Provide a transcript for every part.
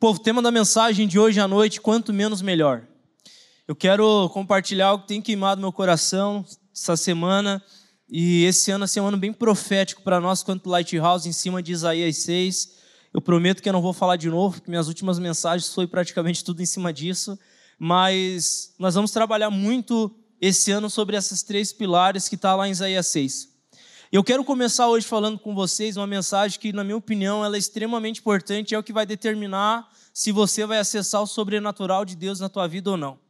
Povo, tema da mensagem de hoje à noite, quanto menos melhor. Eu quero compartilhar algo que tem queimado meu coração essa semana, e esse ano é um ano bem profético para nós, quanto Lighthouse, em cima de Isaías 6. Eu prometo que eu não vou falar de novo, porque minhas últimas mensagens foi praticamente tudo em cima disso, mas nós vamos trabalhar muito esse ano sobre esses três pilares que está lá em Isaías 6. Eu quero começar hoje falando com vocês uma mensagem que, na minha opinião, ela é extremamente importante, é o que vai determinar se você vai acessar o sobrenatural de Deus na tua vida ou não.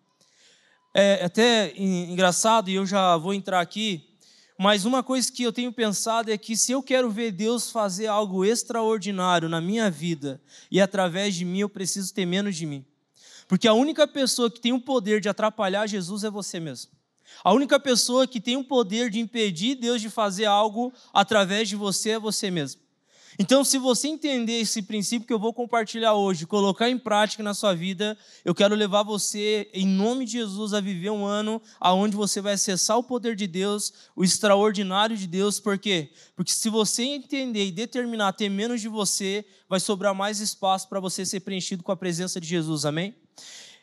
É até engraçado, e eu já vou entrar aqui, mas uma coisa que eu tenho pensado é que se eu quero ver Deus fazer algo extraordinário na minha vida e através de mim, eu preciso ter menos de mim. Porque a única pessoa que tem o poder de atrapalhar Jesus é você mesmo. A única pessoa que tem o poder de impedir Deus de fazer algo através de você é você mesmo. Então, se você entender esse princípio que eu vou compartilhar hoje, colocar em prática na sua vida, eu quero levar você, em nome de Jesus, a viver um ano onde você vai acessar o poder de Deus, o extraordinário de Deus. Por quê? Porque se você entender e determinar ter menos de você, vai sobrar mais espaço para você ser preenchido com a presença de Jesus. Amém?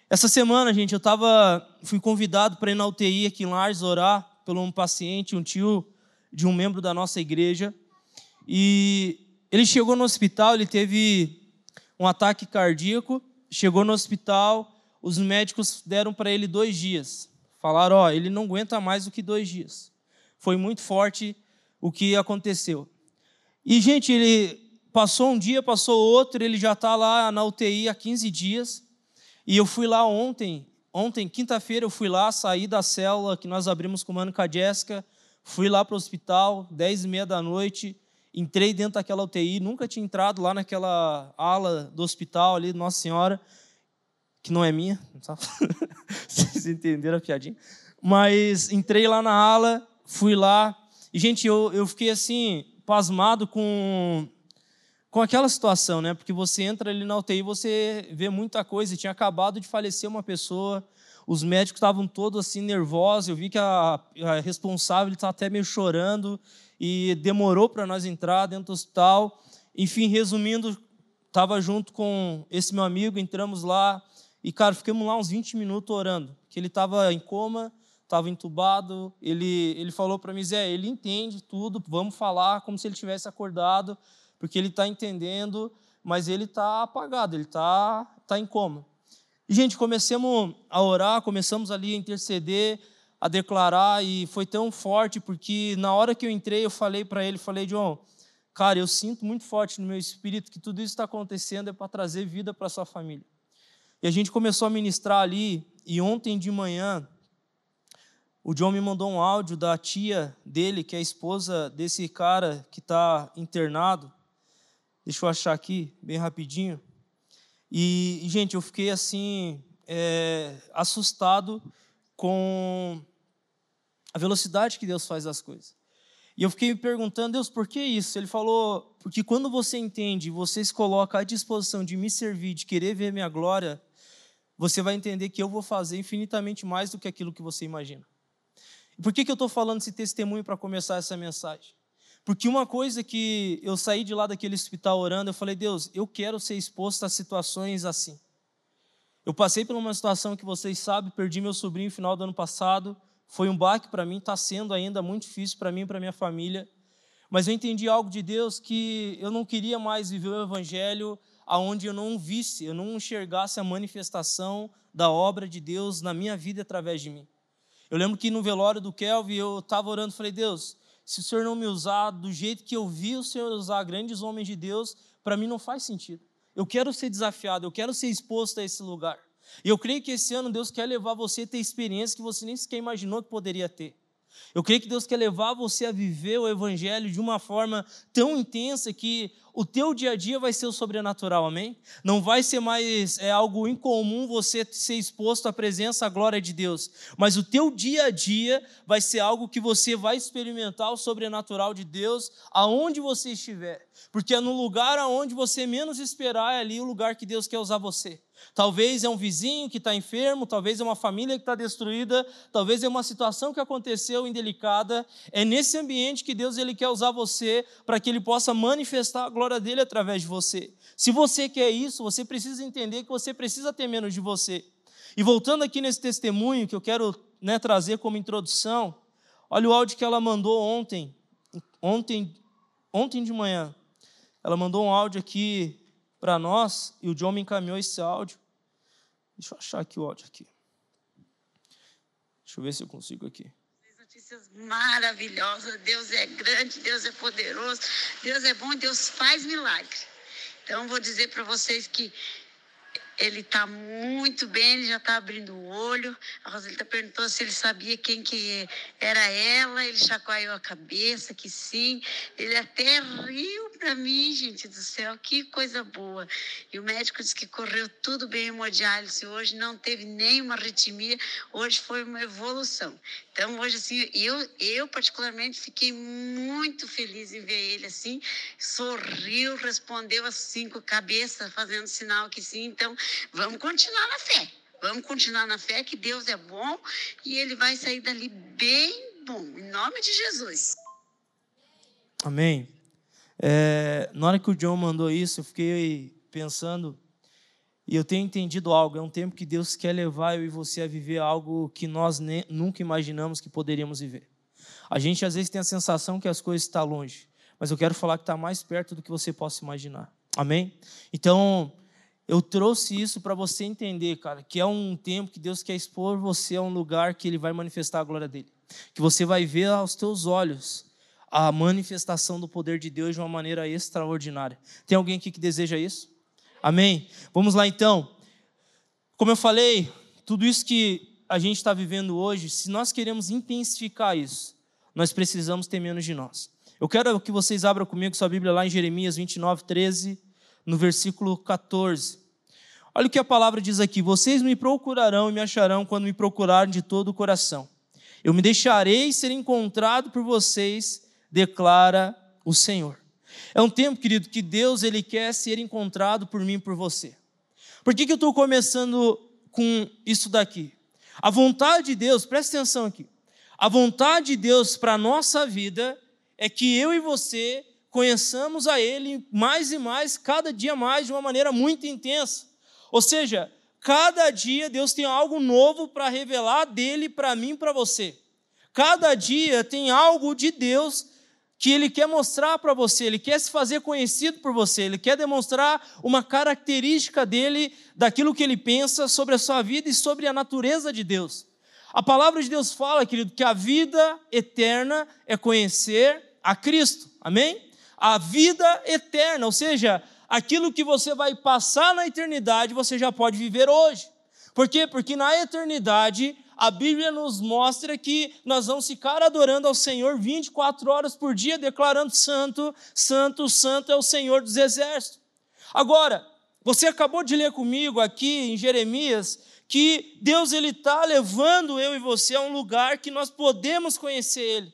Essa semana, gente, eu tava, fui convidado para ir na UTI aqui em Lars orar por um paciente, um tio de um membro da nossa igreja. E ele chegou no hospital, ele teve um ataque cardíaco, chegou no hospital, os médicos deram para ele dois dias. Falaram, ó, oh, ele não aguenta mais do que dois dias. Foi muito forte o que aconteceu. E, gente, ele passou um dia, passou outro, ele já está lá na UTI há 15 dias. E eu fui lá ontem, ontem, quinta-feira, eu fui lá, saí da célula que nós abrimos com o Mano Jéssica, fui lá para o hospital, dez e meia da noite, entrei dentro daquela UTI, nunca tinha entrado lá naquela ala do hospital ali, Nossa Senhora, que não é minha, não vocês entenderam a piadinha? Mas entrei lá na ala, fui lá, e gente, eu, eu fiquei assim, pasmado com com aquela situação, né? Porque você entra ali na UTI, você vê muita coisa. Tinha acabado de falecer uma pessoa, os médicos estavam todos assim nervosos. Eu vi que a, a responsável estava até meio chorando e demorou para nós entrar dentro do hospital. Enfim, resumindo, estava junto com esse meu amigo, entramos lá e, cara, ficamos lá uns 20 minutos orando, que ele estava em coma, estava entubado. Ele, ele falou para mim, Zé, ele entende tudo, vamos falar como se ele tivesse acordado porque ele está entendendo, mas ele está apagado, ele está tá em coma. E, gente, começamos a orar, começamos ali a interceder, a declarar, e foi tão forte, porque na hora que eu entrei, eu falei para ele, falei, João, cara, eu sinto muito forte no meu espírito que tudo isso está acontecendo é para trazer vida para sua família. E a gente começou a ministrar ali, e ontem de manhã, o John me mandou um áudio da tia dele, que é a esposa desse cara que está internado, Deixa eu achar aqui, bem rapidinho. E, gente, eu fiquei assim, é, assustado com a velocidade que Deus faz as coisas. E eu fiquei me perguntando, Deus, por que isso? Ele falou, porque quando você entende, você se coloca à disposição de me servir, de querer ver minha glória, você vai entender que eu vou fazer infinitamente mais do que aquilo que você imagina. Por que, que eu estou falando esse testemunho para começar essa mensagem? Porque uma coisa que eu saí de lá daquele hospital orando, eu falei, Deus, eu quero ser exposto a situações assim. Eu passei por uma situação que vocês sabem, perdi meu sobrinho no final do ano passado. Foi um baque para mim, está sendo ainda muito difícil para mim e para minha família. Mas eu entendi algo de Deus que eu não queria mais viver o evangelho aonde eu não visse, eu não enxergasse a manifestação da obra de Deus na minha vida através de mim. Eu lembro que no velório do Kelvin eu estava orando, falei, Deus, se o Senhor não me usar do jeito que eu vi o Senhor usar grandes homens de Deus, para mim não faz sentido. Eu quero ser desafiado, eu quero ser exposto a esse lugar. E eu creio que esse ano Deus quer levar você a ter experiências que você nem sequer imaginou que poderia ter. Eu creio que Deus quer levar você a viver o Evangelho de uma forma tão intensa que o teu dia a dia vai ser o sobrenatural, amém? Não vai ser mais é, algo incomum você ser exposto à presença, à glória de Deus, mas o teu dia a dia vai ser algo que você vai experimentar o sobrenatural de Deus aonde você estiver, porque é no lugar aonde você menos esperar é ali o lugar que Deus quer usar você. Talvez é um vizinho que está enfermo, talvez é uma família que está destruída, talvez é uma situação que aconteceu indelicada. É nesse ambiente que Deus ele quer usar você para que ele possa manifestar a glória dele através de você. Se você quer isso, você precisa entender que você precisa ter menos de você. E voltando aqui nesse testemunho que eu quero né, trazer como introdução, olha o áudio que ela mandou ontem, ontem, ontem de manhã. Ela mandou um áudio aqui para nós e o John me encaminhou esse áudio. Deixa eu achar aqui o áudio aqui. Deixa eu ver se eu consigo aqui. Notícias maravilhosas. Deus é grande, Deus é poderoso, Deus é bom, Deus faz milagre. Então, vou dizer para vocês que ele está muito bem, ele já está abrindo o olho. A Rosalita perguntou se ele sabia quem que era ela, ele chacoalhou a cabeça, que sim. Ele até riu para mim, gente do céu, que coisa boa. E o médico disse que correu tudo bem hemodiálise hoje, não teve nenhuma arritmia, hoje foi uma evolução. Então, hoje, assim, eu, eu particularmente fiquei muito feliz em ver ele assim, sorriu, respondeu assim com a cabeça, fazendo sinal que sim. Então, vamos continuar na fé. Vamos continuar na fé que Deus é bom e ele vai sair dali bem bom, em nome de Jesus. Amém. É, na hora que o John mandou isso, eu fiquei pensando e eu tenho entendido algo, é um tempo que Deus quer levar eu e você a viver algo que nós nunca imaginamos que poderíamos viver. A gente às vezes tem a sensação que as coisas estão longe, mas eu quero falar que está mais perto do que você possa imaginar. Amém? Então, eu trouxe isso para você entender, cara, que é um tempo que Deus quer expor você a um lugar que Ele vai manifestar a glória dele. Que você vai ver aos teus olhos a manifestação do poder de Deus de uma maneira extraordinária. Tem alguém aqui que deseja isso? Amém? Vamos lá então. Como eu falei, tudo isso que a gente está vivendo hoje, se nós queremos intensificar isso, nós precisamos ter menos de nós. Eu quero que vocês abram comigo sua Bíblia lá em Jeremias 29, 13, no versículo 14. Olha o que a palavra diz aqui: Vocês me procurarão e me acharão quando me procurarem de todo o coração. Eu me deixarei ser encontrado por vocês, declara o Senhor. É um tempo, querido, que Deus ele quer ser encontrado por mim e por você. Por que, que eu estou começando com isso daqui? A vontade de Deus, presta atenção aqui. A vontade de Deus para a nossa vida é que eu e você conheçamos a Ele mais e mais, cada dia mais, de uma maneira muito intensa. Ou seja, cada dia Deus tem algo novo para revelar dele para mim e para você. Cada dia tem algo de Deus que ele quer mostrar para você, ele quer se fazer conhecido por você, ele quer demonstrar uma característica dele, daquilo que ele pensa sobre a sua vida e sobre a natureza de Deus. A palavra de Deus fala, querido, que a vida eterna é conhecer a Cristo, amém? A vida eterna, ou seja, aquilo que você vai passar na eternidade, você já pode viver hoje. Por quê? Porque na eternidade a Bíblia nos mostra que nós vamos ficar adorando ao Senhor 24 horas por dia, declarando: Santo, Santo, Santo é o Senhor dos Exércitos. Agora, você acabou de ler comigo aqui em Jeremias que Deus ele está levando eu e você a um lugar que nós podemos conhecer Ele.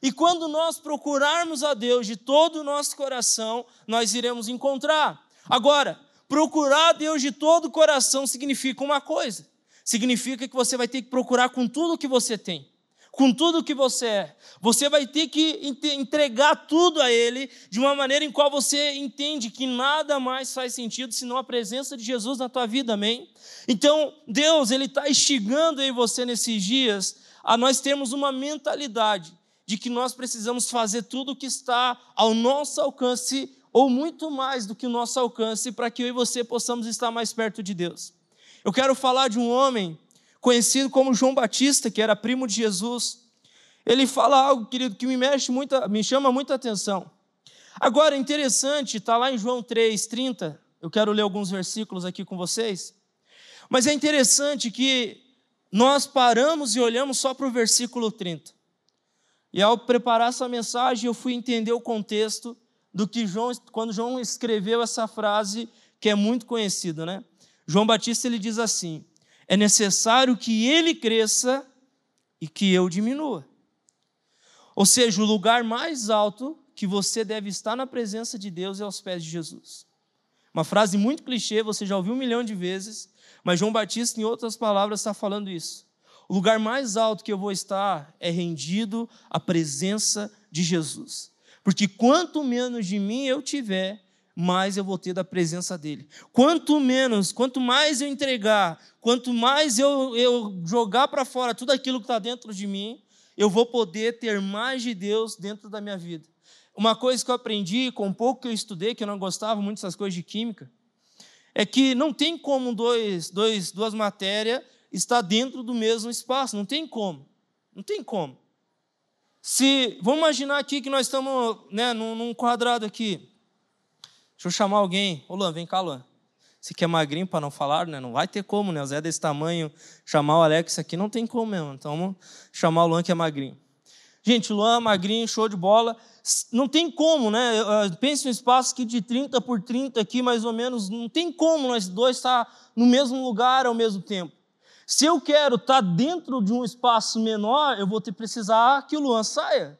E quando nós procurarmos a Deus de todo o nosso coração, nós iremos encontrar. Agora, procurar a Deus de todo o coração significa uma coisa: significa que você vai ter que procurar com tudo que você tem, com tudo que você é. Você vai ter que entregar tudo a Ele de uma maneira em qual você entende que nada mais faz sentido senão a presença de Jesus na tua vida, amém? Então, Deus, Ele está instigando em você nesses dias a nós termos uma mentalidade de que nós precisamos fazer tudo o que está ao nosso alcance, ou muito mais do que o nosso alcance, para que eu e você possamos estar mais perto de Deus. Eu quero falar de um homem conhecido como João Batista, que era primo de Jesus. Ele fala algo, querido, que me mexe muito, me chama muita atenção. Agora, interessante, está lá em João 3,30. Eu quero ler alguns versículos aqui com vocês. Mas é interessante que nós paramos e olhamos só para o versículo 30. E ao preparar essa mensagem, eu fui entender o contexto do que João, quando João escreveu essa frase, que é muito conhecida, né? João Batista ele diz assim: é necessário que ele cresça e que eu diminua. Ou seja, o lugar mais alto que você deve estar na presença de Deus é aos pés de Jesus. Uma frase muito clichê, você já ouviu um milhão de vezes, mas João Batista, em outras palavras, está falando isso. O lugar mais alto que eu vou estar é rendido à presença de Jesus. Porque quanto menos de mim eu tiver, mais eu vou ter da presença dele. Quanto menos, quanto mais eu entregar, quanto mais eu, eu jogar para fora tudo aquilo que está dentro de mim, eu vou poder ter mais de Deus dentro da minha vida. Uma coisa que eu aprendi com pouco que eu estudei, que eu não gostava muito dessas coisas de química, é que não tem como dois, dois, duas matérias estar dentro do mesmo espaço. Não tem como. Não tem como. Se, vamos imaginar aqui que nós estamos né, num, num quadrado aqui. Deixa eu chamar alguém. Ô, Luan, vem cá, Luan. Você que é magrinho para não falar, né? Não vai ter como, né? O Zé é desse tamanho, chamar o Alex aqui não tem como mesmo. Então vamos chamar o Luan que é magrinho. Gente, Luan, magrinho, show de bola. Não tem como, né? Pense um espaço aqui de 30 por 30 aqui, mais ou menos. Não tem como nós dois estar no mesmo lugar ao mesmo tempo. Se eu quero estar dentro de um espaço menor, eu vou ter precisar que o Luan saia.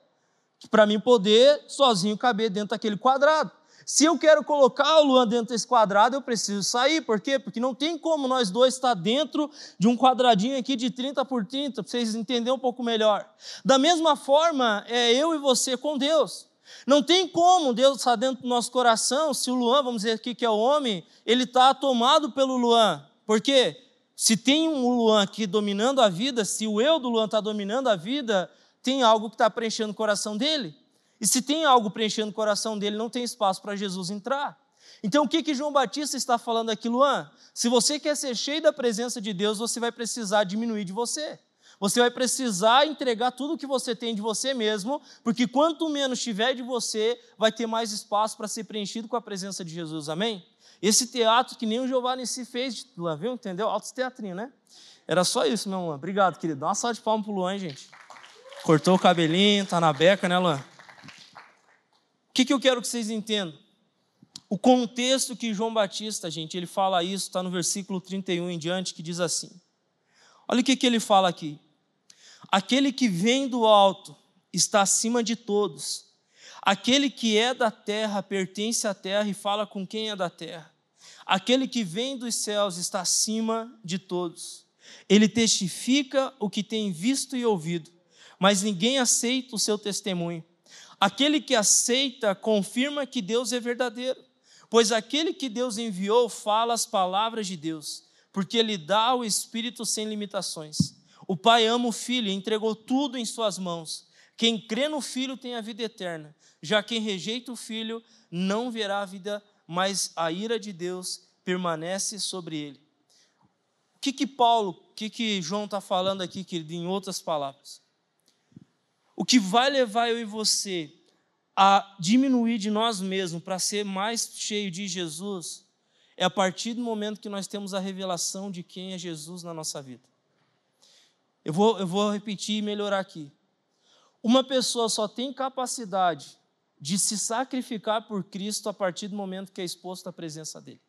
Para mim poder sozinho caber dentro daquele quadrado. Se eu quero colocar o Luan dentro desse quadrado, eu preciso sair. Por quê? Porque não tem como nós dois estar dentro de um quadradinho aqui de 30 por 30, para vocês entenderem um pouco melhor. Da mesma forma, é eu e você com Deus. Não tem como Deus estar dentro do nosso coração se o Luan, vamos dizer aqui que é o homem, ele está tomado pelo Luan. Por quê? Se tem um Luan aqui dominando a vida, se o eu do Luan está dominando a vida, tem algo que está preenchendo o coração dele. E se tem algo preenchendo o coração dele, não tem espaço para Jesus entrar. Então, o que, que João Batista está falando aqui, Luan? Se você quer ser cheio da presença de Deus, você vai precisar diminuir de você. Você vai precisar entregar tudo o que você tem de você mesmo, porque quanto menos tiver de você, vai ter mais espaço para ser preenchido com a presença de Jesus. Amém? Esse teatro que nem o Giovanni se fez, Luan, viu? Entendeu? Altos teatrinho, né? Era só isso, meu Luan. Obrigado, querido. Dá uma salva de palmas pro Luan, gente. Cortou o cabelinho, tá na beca, né, Luan? Que, que eu quero que vocês entendam? O contexto que João Batista, gente, ele fala isso, está no versículo 31 em diante, que diz assim. Olha o que, que ele fala aqui. Aquele que vem do alto está acima de todos. Aquele que é da terra pertence à terra e fala com quem é da terra. Aquele que vem dos céus está acima de todos. Ele testifica o que tem visto e ouvido, mas ninguém aceita o seu testemunho. Aquele que aceita confirma que Deus é verdadeiro, pois aquele que Deus enviou fala as palavras de Deus, porque ele dá o Espírito sem limitações. O Pai ama o Filho e entregou tudo em suas mãos. Quem crê no Filho tem a vida eterna, já quem rejeita o Filho não verá a vida, mas a ira de Deus permanece sobre ele. O que que Paulo, o que que João está falando aqui, querido, em outras palavras? O que vai levar eu e você a diminuir de nós mesmos para ser mais cheio de Jesus é a partir do momento que nós temos a revelação de quem é Jesus na nossa vida. Eu vou, eu vou repetir e melhorar aqui. Uma pessoa só tem capacidade de se sacrificar por Cristo a partir do momento que é exposto à presença dele.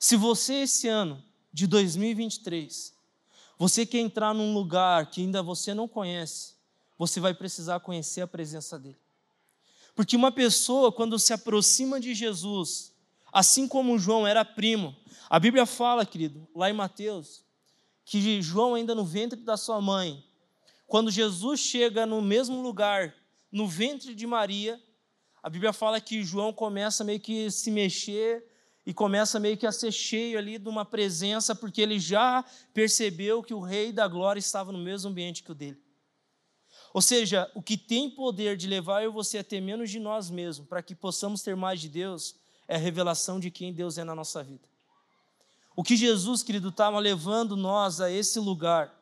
Se você, esse ano de 2023, você quer entrar num lugar que ainda você não conhece, você vai precisar conhecer a presença dele. Porque uma pessoa, quando se aproxima de Jesus, assim como João era primo, a Bíblia fala, querido, lá em Mateus, que João, ainda no ventre da sua mãe, quando Jesus chega no mesmo lugar, no ventre de Maria, a Bíblia fala que João começa meio que se mexer e começa meio que a ser cheio ali de uma presença, porque ele já percebeu que o Rei da Glória estava no mesmo ambiente que o dele. Ou seja, o que tem poder de levar eu e você a ter menos de nós mesmos, para que possamos ter mais de Deus, é a revelação de quem Deus é na nossa vida. O que Jesus, querido, estava levando nós a esse lugar,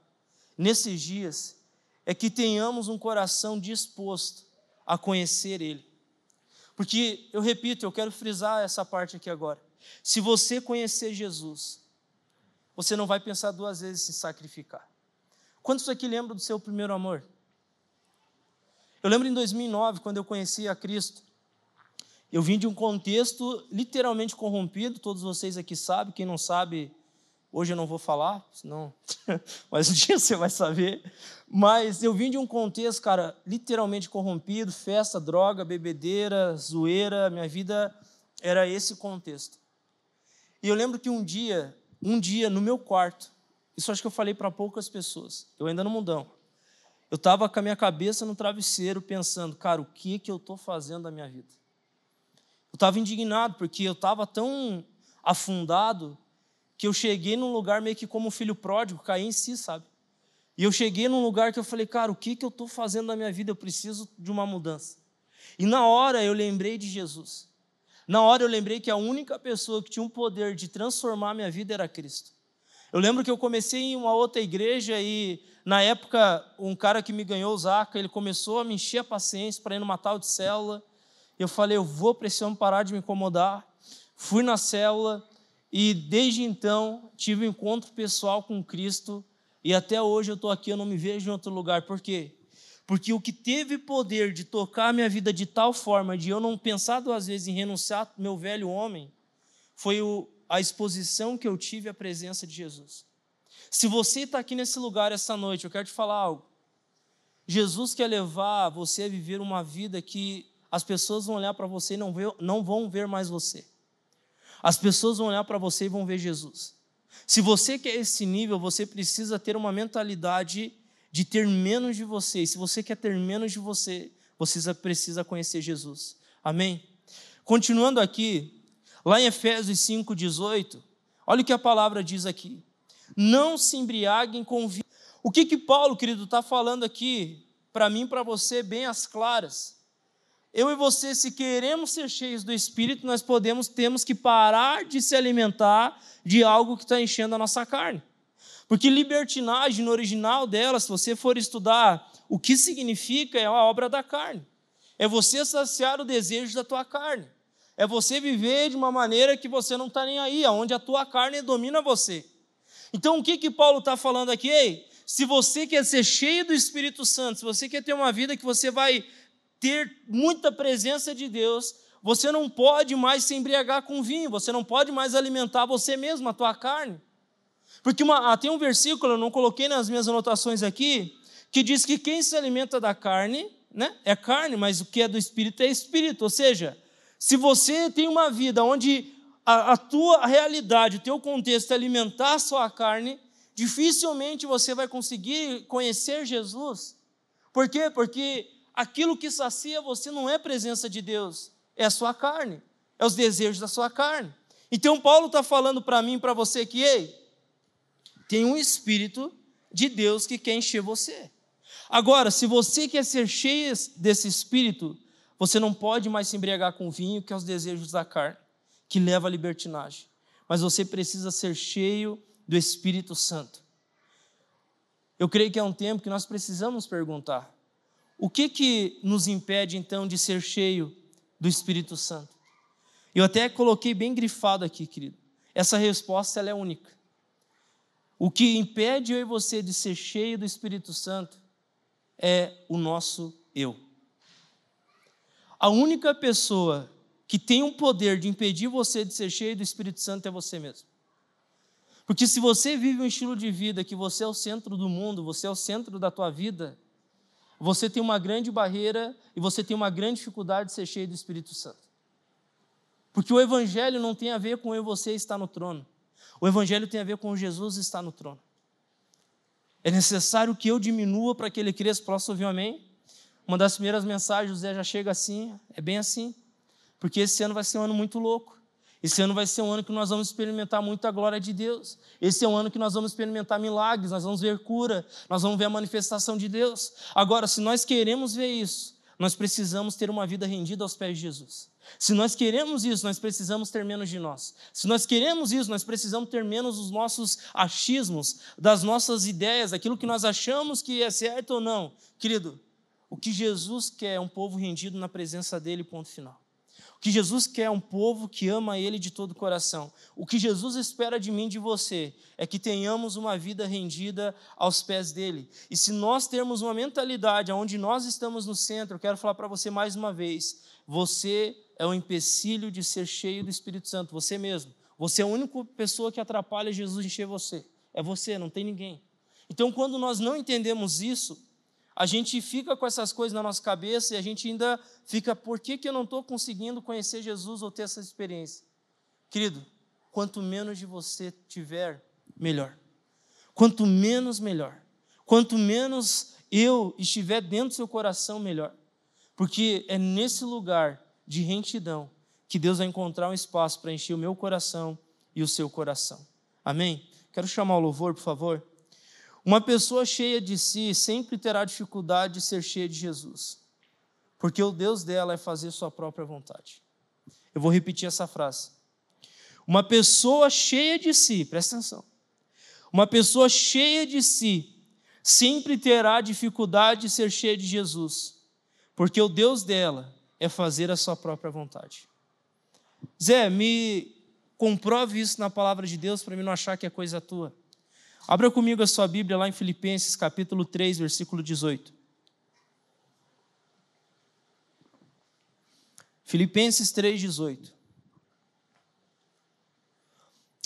nesses dias, é que tenhamos um coração disposto a conhecer Ele. Porque, eu repito, eu quero frisar essa parte aqui agora. Se você conhecer Jesus, você não vai pensar duas vezes em se sacrificar. Quantos aqui lembram do seu primeiro amor? Eu lembro em 2009, quando eu conheci a Cristo, eu vim de um contexto literalmente corrompido, todos vocês aqui sabem, quem não sabe, hoje eu não vou falar, senão, mas um dia você vai saber. Mas eu vim de um contexto, cara, literalmente corrompido, festa, droga, bebedeira, zoeira, minha vida era esse contexto. E eu lembro que um dia, um dia no meu quarto, isso acho que eu falei para poucas pessoas, eu ainda no mundão. Eu estava com a minha cabeça no travesseiro pensando, cara, o que que eu estou fazendo da minha vida? Eu estava indignado porque eu estava tão afundado que eu cheguei num lugar meio que como um filho pródigo, caí em si, sabe? E eu cheguei num lugar que eu falei, cara, o que que eu estou fazendo da minha vida? Eu preciso de uma mudança. E na hora eu lembrei de Jesus. Na hora eu lembrei que a única pessoa que tinha um poder de transformar a minha vida era Cristo. Eu lembro que eu comecei em uma outra igreja e, na época, um cara que me ganhou o Zaca, ele começou a me encher a paciência para ir numa tal de célula. Eu falei, eu vou precisar parar de me incomodar. Fui na célula e, desde então, tive um encontro pessoal com Cristo. E até hoje eu estou aqui, eu não me vejo em outro lugar. Por quê? Porque o que teve poder de tocar a minha vida de tal forma de eu não pensar duas vezes em renunciar meu velho homem foi o, a exposição que eu tive à presença de Jesus. Se você está aqui nesse lugar essa noite, eu quero te falar algo. Jesus quer levar você a viver uma vida que as pessoas vão olhar para você e não, ver, não vão ver mais você. As pessoas vão olhar para você e vão ver Jesus. Se você quer esse nível, você precisa ter uma mentalidade de ter menos de você. E se você quer ter menos de você, você precisa conhecer Jesus. Amém? Continuando aqui, lá em Efésios 5,18, olha o que a palavra diz aqui. Não se embriaguem com vinho. O que que Paulo, querido, está falando aqui, para mim e para você, bem às claras? Eu e você, se queremos ser cheios do Espírito, nós podemos, temos que parar de se alimentar de algo que está enchendo a nossa carne. Porque libertinagem, no original dela, se você for estudar o que significa, é a obra da carne. É você saciar o desejo da tua carne. É você viver de uma maneira que você não está nem aí, onde a tua carne domina você. Então, o que, que Paulo está falando aqui? Ei, se você quer ser cheio do Espírito Santo, se você quer ter uma vida que você vai ter muita presença de Deus, você não pode mais se embriagar com vinho, você não pode mais alimentar você mesmo, a tua carne. Porque uma, ah, tem um versículo, eu não coloquei nas minhas anotações aqui, que diz que quem se alimenta da carne, né, é carne, mas o que é do espírito é espírito. Ou seja, se você tem uma vida onde a, a tua realidade, o teu contexto é alimentar a sua carne, dificilmente você vai conseguir conhecer Jesus. Por quê? Porque aquilo que sacia você não é presença de Deus, é a sua carne, é os desejos da sua carne. Então Paulo está falando para mim, para você que, ei, tem um Espírito de Deus que quer encher você. Agora, se você quer ser cheio desse Espírito, você não pode mais se embriagar com vinho, que é os desejos da carne, que leva à libertinagem. Mas você precisa ser cheio do Espírito Santo. Eu creio que é um tempo que nós precisamos perguntar: o que que nos impede então de ser cheio do Espírito Santo? Eu até coloquei bem grifado aqui, querido. Essa resposta ela é única. O que impede eu e você de ser cheio do Espírito Santo é o nosso eu. A única pessoa que tem o um poder de impedir você de ser cheio do Espírito Santo é você mesmo. Porque se você vive um estilo de vida que você é o centro do mundo, você é o centro da tua vida, você tem uma grande barreira e você tem uma grande dificuldade de ser cheio do Espírito Santo. Porque o Evangelho não tem a ver com eu e você estar no trono. O Evangelho tem a ver com Jesus estar no trono. É necessário que eu diminua para que ele cresça. Posso ouvir amém? Uma das primeiras mensagens, José já chega assim, é bem assim. Porque esse ano vai ser um ano muito louco. Esse ano vai ser um ano que nós vamos experimentar muita glória de Deus. Esse é um ano que nós vamos experimentar milagres, nós vamos ver cura, nós vamos ver a manifestação de Deus. Agora, se nós queremos ver isso, nós precisamos ter uma vida rendida aos pés de Jesus. Se nós queremos isso, nós precisamos ter menos de nós. Se nós queremos isso, nós precisamos ter menos dos nossos achismos, das nossas ideias, aquilo que nós achamos que é certo ou não. Querido, o que Jesus quer é um povo rendido na presença dele, ponto final. Que Jesus quer é um povo que ama Ele de todo o coração. O que Jesus espera de mim de você é que tenhamos uma vida rendida aos pés dele. E se nós termos uma mentalidade onde nós estamos no centro, eu quero falar para você mais uma vez: você é o empecilho de ser cheio do Espírito Santo, você mesmo. Você é a única pessoa que atrapalha Jesus encher você. É você, não tem ninguém. Então, quando nós não entendemos isso, a gente fica com essas coisas na nossa cabeça e a gente ainda fica, por que, que eu não estou conseguindo conhecer Jesus ou ter essa experiência? Querido, quanto menos de você tiver, melhor. Quanto menos, melhor. Quanto menos eu estiver dentro do seu coração, melhor. Porque é nesse lugar de retidão que Deus vai encontrar um espaço para encher o meu coração e o seu coração. Amém? Quero chamar o louvor, por favor. Uma pessoa cheia de si sempre terá dificuldade de ser cheia de Jesus, porque o Deus dela é fazer sua própria vontade. Eu vou repetir essa frase. Uma pessoa cheia de si, presta atenção. Uma pessoa cheia de si sempre terá dificuldade de ser cheia de Jesus, porque o Deus dela é fazer a sua própria vontade. Zé, me comprove isso na palavra de Deus para mim não achar que é coisa tua. Abra comigo a sua Bíblia lá em Filipenses, capítulo 3, versículo 18. Filipenses 3, 18.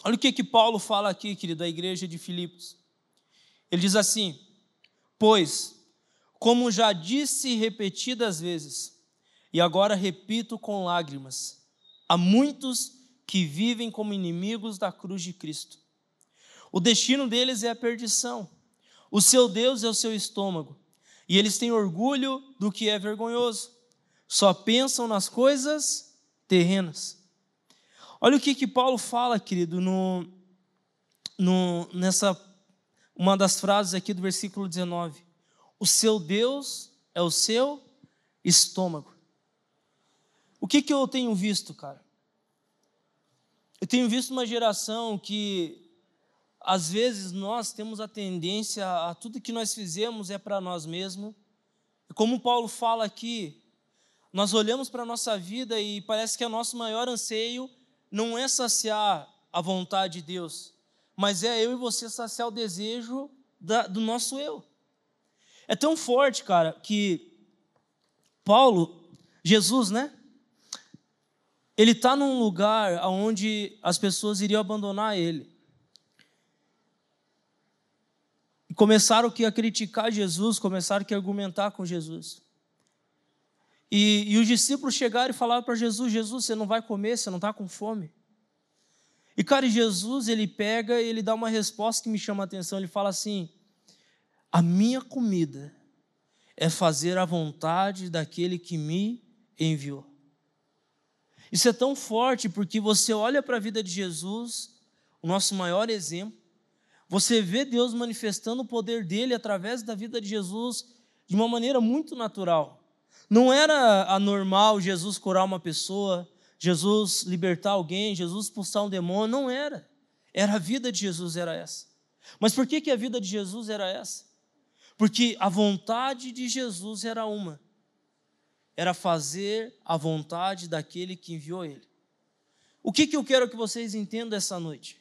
Olha o que, que Paulo fala aqui, querido, da igreja de Filipos. Ele diz assim: Pois, como já disse repetidas vezes, e agora repito com lágrimas, há muitos que vivem como inimigos da cruz de Cristo o destino deles é a perdição. O seu Deus é o seu estômago. E eles têm orgulho do que é vergonhoso. Só pensam nas coisas terrenas. Olha o que, que Paulo fala, querido, no, no, nessa uma das frases aqui do versículo 19. O seu Deus é o seu estômago. O que, que eu tenho visto, cara? Eu tenho visto uma geração que às vezes nós temos a tendência a tudo que nós fizemos é para nós mesmos. Como Paulo fala aqui, nós olhamos para a nossa vida e parece que o nosso maior anseio não é saciar a vontade de Deus, mas é eu e você saciar o desejo da, do nosso eu. É tão forte, cara, que Paulo, Jesus, né? Ele está num lugar onde as pessoas iriam abandonar ele. Começaram que a criticar Jesus, começaram que a argumentar com Jesus. E, e os discípulos chegaram e falaram para Jesus: Jesus, você não vai comer, você não está com fome. E cara, Jesus ele pega e ele dá uma resposta que me chama a atenção. Ele fala assim: A minha comida é fazer a vontade daquele que me enviou. Isso é tão forte porque você olha para a vida de Jesus, o nosso maior exemplo, você vê Deus manifestando o poder dele através da vida de Jesus de uma maneira muito natural. Não era anormal Jesus curar uma pessoa, Jesus libertar alguém, Jesus expulsar um demônio, não era. Era a vida de Jesus era essa. Mas por que, que a vida de Jesus era essa? Porque a vontade de Jesus era uma. Era fazer a vontade daquele que enviou ele. O que, que eu quero que vocês entendam essa noite?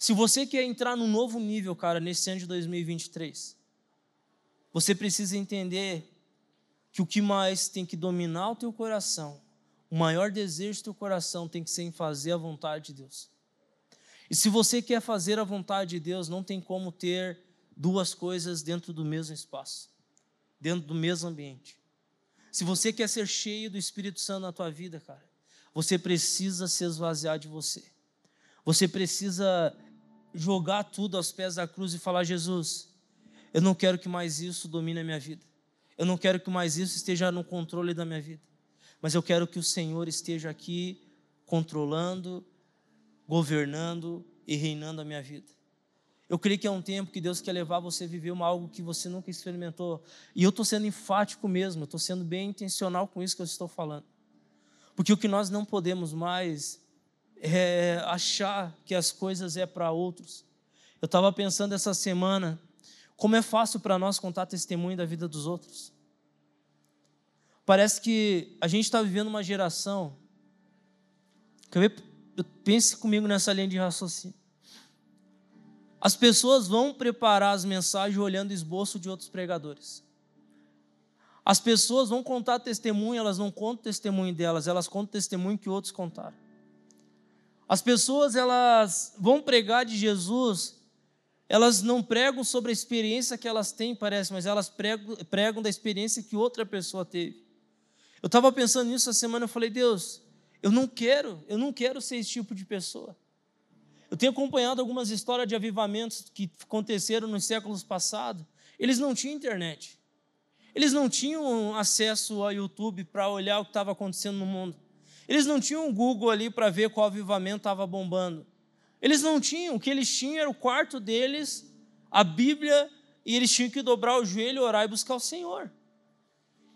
Se você quer entrar num novo nível, cara, nesse ano de 2023, você precisa entender que o que mais tem que dominar o teu coração, o maior desejo do teu coração tem que ser em fazer a vontade de Deus. E se você quer fazer a vontade de Deus, não tem como ter duas coisas dentro do mesmo espaço, dentro do mesmo ambiente. Se você quer ser cheio do Espírito Santo na tua vida, cara, você precisa se esvaziar de você. Você precisa jogar tudo aos pés da cruz e falar: Jesus, eu não quero que mais isso domine a minha vida. Eu não quero que mais isso esteja no controle da minha vida. Mas eu quero que o Senhor esteja aqui controlando, governando e reinando a minha vida. Eu creio que é um tempo que Deus quer levar você a viver uma, algo que você nunca experimentou. E eu estou sendo enfático mesmo, estou sendo bem intencional com isso que eu estou falando. Porque o que nós não podemos mais é, achar que as coisas é para outros. Eu estava pensando essa semana como é fácil para nós contar testemunho da vida dos outros. Parece que a gente está vivendo uma geração. Quer ver? Pense comigo nessa linha de raciocínio. As pessoas vão preparar as mensagens olhando o esboço de outros pregadores. As pessoas vão contar testemunho, elas não contam testemunho delas, elas contam testemunho que outros contaram. As pessoas elas vão pregar de Jesus elas não pregam sobre a experiência que elas têm, parece, mas elas pregam, pregam da experiência que outra pessoa teve. Eu estava pensando nisso essa semana, eu falei, Deus, eu não quero, eu não quero ser esse tipo de pessoa. Eu tenho acompanhado algumas histórias de avivamentos que aconteceram nos séculos passados. Eles não tinham internet. Eles não tinham acesso ao YouTube para olhar o que estava acontecendo no mundo. Eles não tinham o Google ali para ver qual avivamento estava bombando. Eles não tinham, o que eles tinham era o quarto deles, a Bíblia, e eles tinham que dobrar o joelho, orar e buscar o Senhor.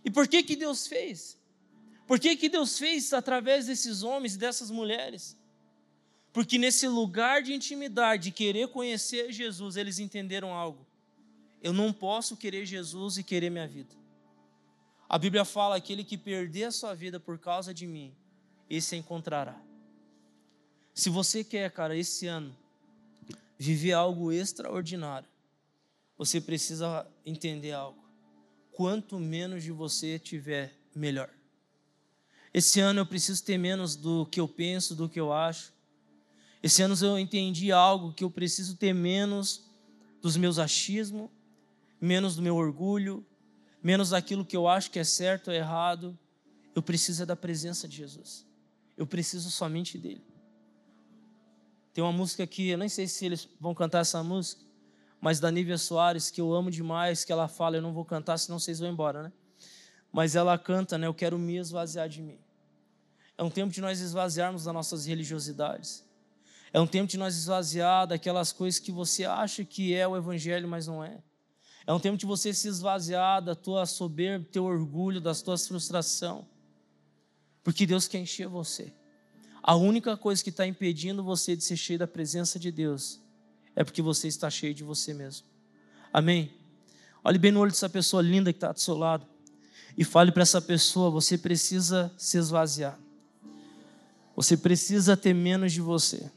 E por que que Deus fez? Por que que Deus fez através desses homens e dessas mulheres? Porque nesse lugar de intimidade, de querer conhecer Jesus, eles entenderam algo. Eu não posso querer Jesus e querer minha vida. A Bíblia fala: aquele que perder a sua vida por causa de mim, esse encontrará. Se você quer, cara, esse ano, viver algo extraordinário, você precisa entender algo. Quanto menos de você tiver, melhor. Esse ano eu preciso ter menos do que eu penso, do que eu acho. Esse ano eu entendi algo que eu preciso ter menos dos meus achismos, menos do meu orgulho, menos daquilo que eu acho que é certo ou errado. Eu preciso é da presença de Jesus. Eu preciso somente dele. Tem uma música que eu nem sei se eles vão cantar essa música, mas da Nívia Soares, que eu amo demais, que ela fala, eu não vou cantar, senão vocês vão embora, né? Mas ela canta, né? Eu quero me esvaziar de mim. É um tempo de nós esvaziarmos das nossas religiosidades. É um tempo de nós esvaziar daquelas coisas que você acha que é o evangelho, mas não é. É um tempo de você se esvaziar da tua soberba, do teu orgulho, das tuas frustrações. Porque Deus quer encher você. A única coisa que está impedindo você de ser cheio da presença de Deus é porque você está cheio de você mesmo. Amém? Olhe bem no olho dessa pessoa linda que está do seu lado e fale para essa pessoa: você precisa se esvaziar. Você precisa ter menos de você.